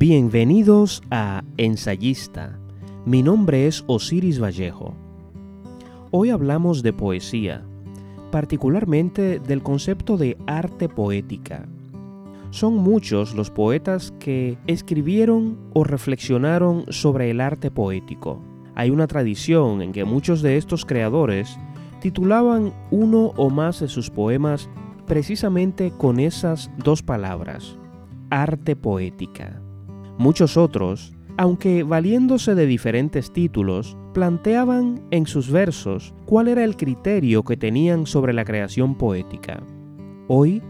Bienvenidos a Ensayista. Mi nombre es Osiris Vallejo. Hoy hablamos de poesía, particularmente del concepto de arte poética. Son muchos los poetas que escribieron o reflexionaron sobre el arte poético. Hay una tradición en que muchos de estos creadores titulaban uno o más de sus poemas precisamente con esas dos palabras, arte poética. Muchos otros, aunque valiéndose de diferentes títulos, planteaban en sus versos cuál era el criterio que tenían sobre la creación poética. Hoy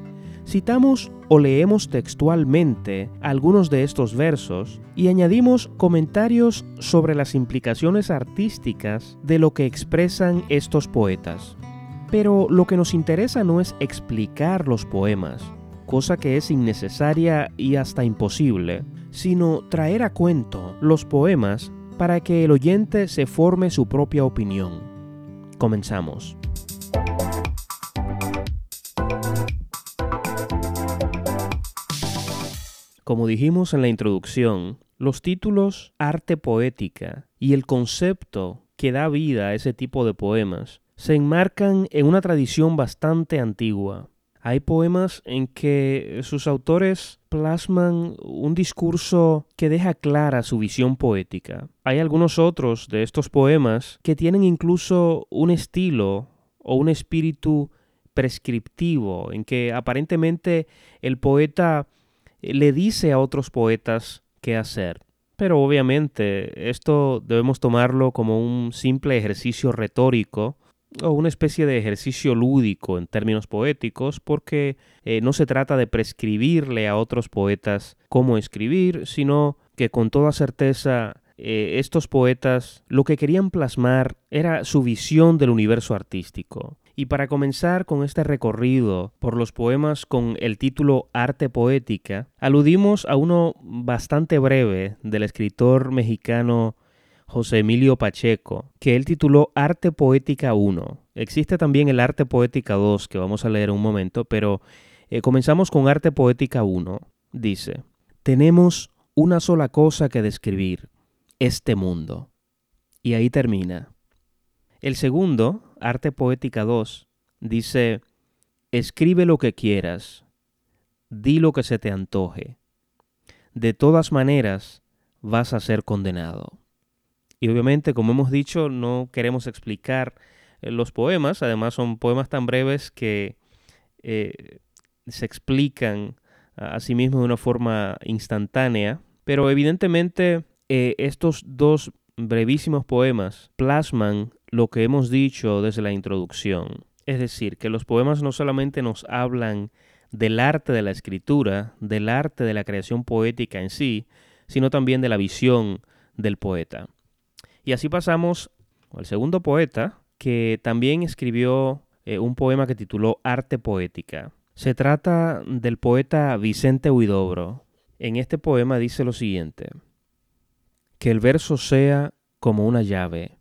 citamos o leemos textualmente algunos de estos versos y añadimos comentarios sobre las implicaciones artísticas de lo que expresan estos poetas. Pero lo que nos interesa no es explicar los poemas, cosa que es innecesaria y hasta imposible, sino traer a cuento los poemas para que el oyente se forme su propia opinión. Comenzamos. Como dijimos en la introducción, los títulos arte poética y el concepto que da vida a ese tipo de poemas se enmarcan en una tradición bastante antigua. Hay poemas en que sus autores plasman un discurso que deja clara su visión poética. Hay algunos otros de estos poemas que tienen incluso un estilo o un espíritu prescriptivo, en que aparentemente el poeta le dice a otros poetas qué hacer. Pero obviamente esto debemos tomarlo como un simple ejercicio retórico o una especie de ejercicio lúdico en términos poéticos, porque eh, no se trata de prescribirle a otros poetas cómo escribir, sino que con toda certeza eh, estos poetas lo que querían plasmar era su visión del universo artístico. Y para comenzar con este recorrido por los poemas con el título Arte Poética, aludimos a uno bastante breve del escritor mexicano José Emilio Pacheco, que él tituló Arte Poética 1. Existe también el Arte Poética 2, que vamos a leer en un momento, pero eh, comenzamos con Arte Poética 1. Dice, tenemos una sola cosa que describir, este mundo. Y ahí termina. El segundo, Arte Poética 2, dice, escribe lo que quieras, di lo que se te antoje. De todas maneras, vas a ser condenado. Y obviamente, como hemos dicho, no queremos explicar eh, los poemas. Además, son poemas tan breves que eh, se explican a sí mismos de una forma instantánea. Pero evidentemente, eh, estos dos brevísimos poemas plasman lo que hemos dicho desde la introducción. Es decir, que los poemas no solamente nos hablan del arte de la escritura, del arte de la creación poética en sí, sino también de la visión del poeta. Y así pasamos al segundo poeta, que también escribió eh, un poema que tituló Arte Poética. Se trata del poeta Vicente Huidobro. En este poema dice lo siguiente, que el verso sea como una llave,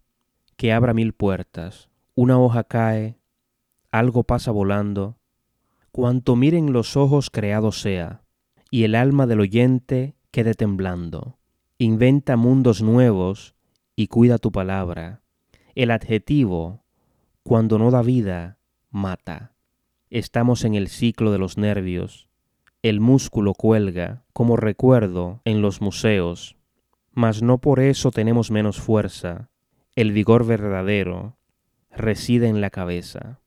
que abra mil puertas, una hoja cae, algo pasa volando, cuanto miren los ojos creado sea, y el alma del oyente quede temblando. Inventa mundos nuevos y cuida tu palabra. El adjetivo, cuando no da vida, mata. Estamos en el ciclo de los nervios. El músculo cuelga, como recuerdo, en los museos. Mas no por eso tenemos menos fuerza. El vigor verdadero reside en la cabeza.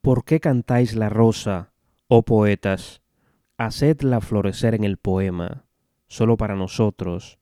¿Por qué cantáis la rosa, oh poetas? Hacedla florecer en el poema, solo para nosotros,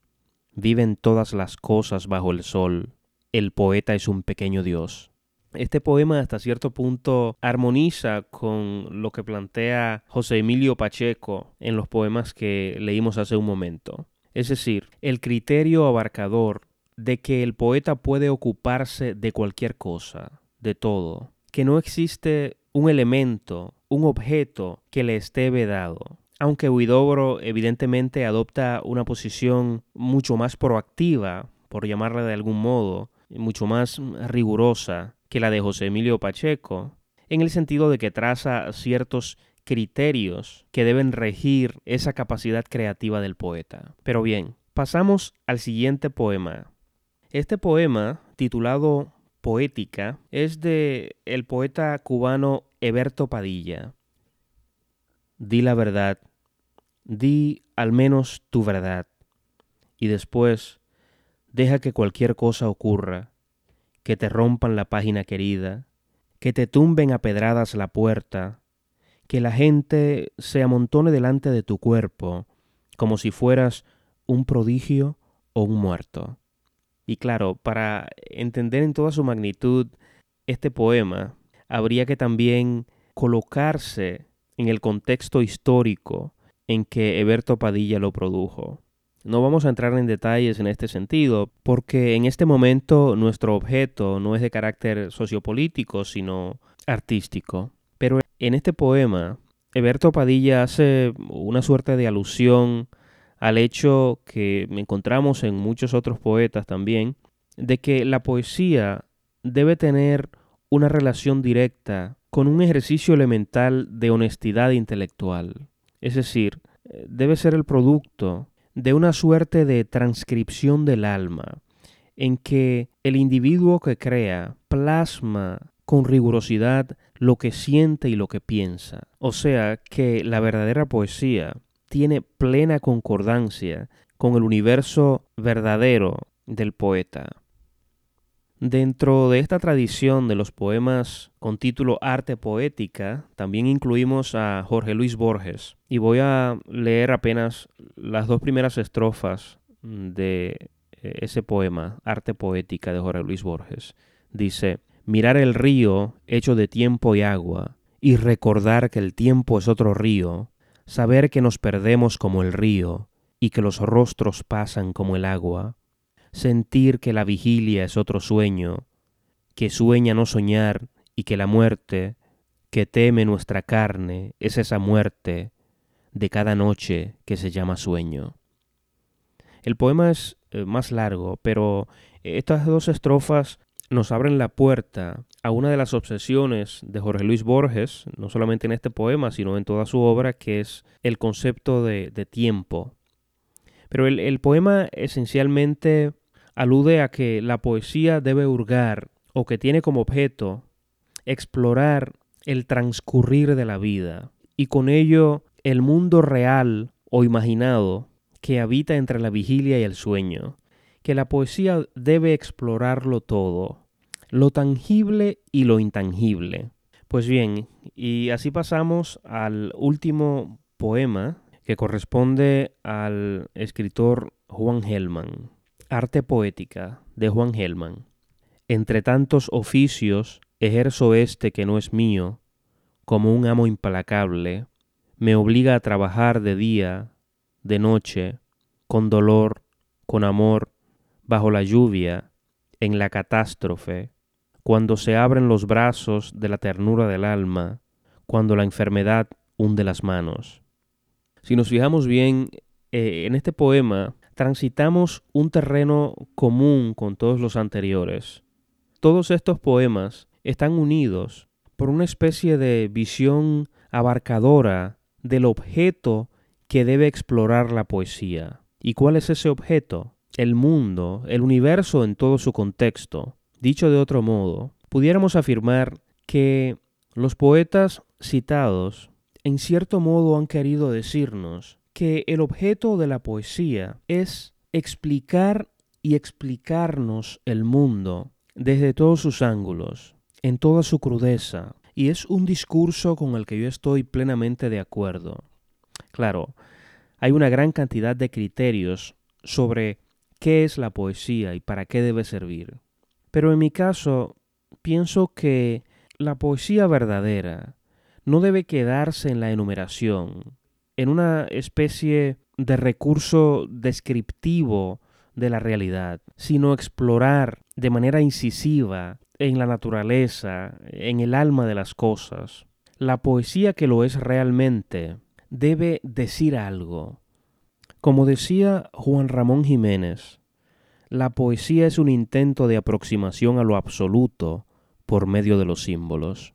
Viven todas las cosas bajo el sol. El poeta es un pequeño dios. Este poema hasta cierto punto armoniza con lo que plantea José Emilio Pacheco en los poemas que leímos hace un momento. Es decir, el criterio abarcador de que el poeta puede ocuparse de cualquier cosa, de todo, que no existe un elemento, un objeto que le esté vedado aunque Huidobro evidentemente adopta una posición mucho más proactiva, por llamarla de algún modo, mucho más rigurosa que la de José Emilio Pacheco, en el sentido de que traza ciertos criterios que deben regir esa capacidad creativa del poeta. Pero bien, pasamos al siguiente poema. Este poema, titulado Poética, es de el poeta cubano Eberto Padilla. Di la verdad, di al menos tu verdad, y después deja que cualquier cosa ocurra, que te rompan la página querida, que te tumben a pedradas la puerta, que la gente se amontone delante de tu cuerpo, como si fueras un prodigio o un muerto. Y claro, para entender en toda su magnitud este poema, habría que también colocarse en el contexto histórico en que Eberto Padilla lo produjo. No vamos a entrar en detalles en este sentido, porque en este momento nuestro objeto no es de carácter sociopolítico, sino artístico. Pero en este poema, Eberto Padilla hace una suerte de alusión al hecho que encontramos en muchos otros poetas también, de que la poesía debe tener una relación directa con un ejercicio elemental de honestidad intelectual. Es decir, debe ser el producto de una suerte de transcripción del alma, en que el individuo que crea plasma con rigurosidad lo que siente y lo que piensa. O sea que la verdadera poesía tiene plena concordancia con el universo verdadero del poeta. Dentro de esta tradición de los poemas con título Arte Poética, también incluimos a Jorge Luis Borges. Y voy a leer apenas las dos primeras estrofas de eh, ese poema, Arte Poética de Jorge Luis Borges. Dice, mirar el río hecho de tiempo y agua, y recordar que el tiempo es otro río, saber que nos perdemos como el río, y que los rostros pasan como el agua, sentir que la vigilia es otro sueño, que sueña no soñar y que la muerte, que teme nuestra carne, es esa muerte de cada noche que se llama sueño. El poema es eh, más largo, pero estas dos estrofas nos abren la puerta a una de las obsesiones de Jorge Luis Borges, no solamente en este poema, sino en toda su obra, que es el concepto de, tiempo. Pero el poema esencialmente alude a que la poesía debe hurgar o que tiene como objeto explorar el transcurrir de la vida y con ello el mundo real o imaginado que habita entre la vigilia y el sueño, que la poesía debe explorarlo todo, lo tangible y lo intangible. Pues bien, y así pasamos al último poema que corresponde al escritor Juan Gelman. Arte Poética de Juan Gelman. Entre tantos oficios ejerzo este que no es mío, como un amo implacable, me obliga a trabajar de día, de noche, con dolor, con amor, bajo la lluvia, en la catástrofe, cuando se abren los brazos de la ternura del alma, cuando la enfermedad hunde las manos. Si nos fijamos bien, eh, en este poema transitamos un terreno común con todos los anteriores. Todos estos poemas están unidos por una especie de visión abarcadora del objeto que debe explorar la poesía. ¿Y cuál es ese objeto? El mundo, el universo en todo su contexto. Dicho de otro modo, pudiéramos afirmar que los poetas citados en cierto modo han querido decirnos que el objeto de la poesía es explicar y explicarnos el mundo desde todos sus ángulos, en toda su crudeza, y es un discurso con el que yo estoy plenamente de acuerdo. Claro, hay una gran cantidad de criterios sobre qué es la poesía y para qué debe servir. Pero en mi caso, pienso que la poesía verdadera no debe quedarse en la enumeración, en una especie de recurso descriptivo de la realidad, sino explorar de manera incisiva en la naturaleza, en el alma de las cosas. La poesía que lo es realmente debe decir algo. Como decía Juan Ramón Jiménez, la poesía es un intento de aproximación a lo absoluto por medio de los símbolos.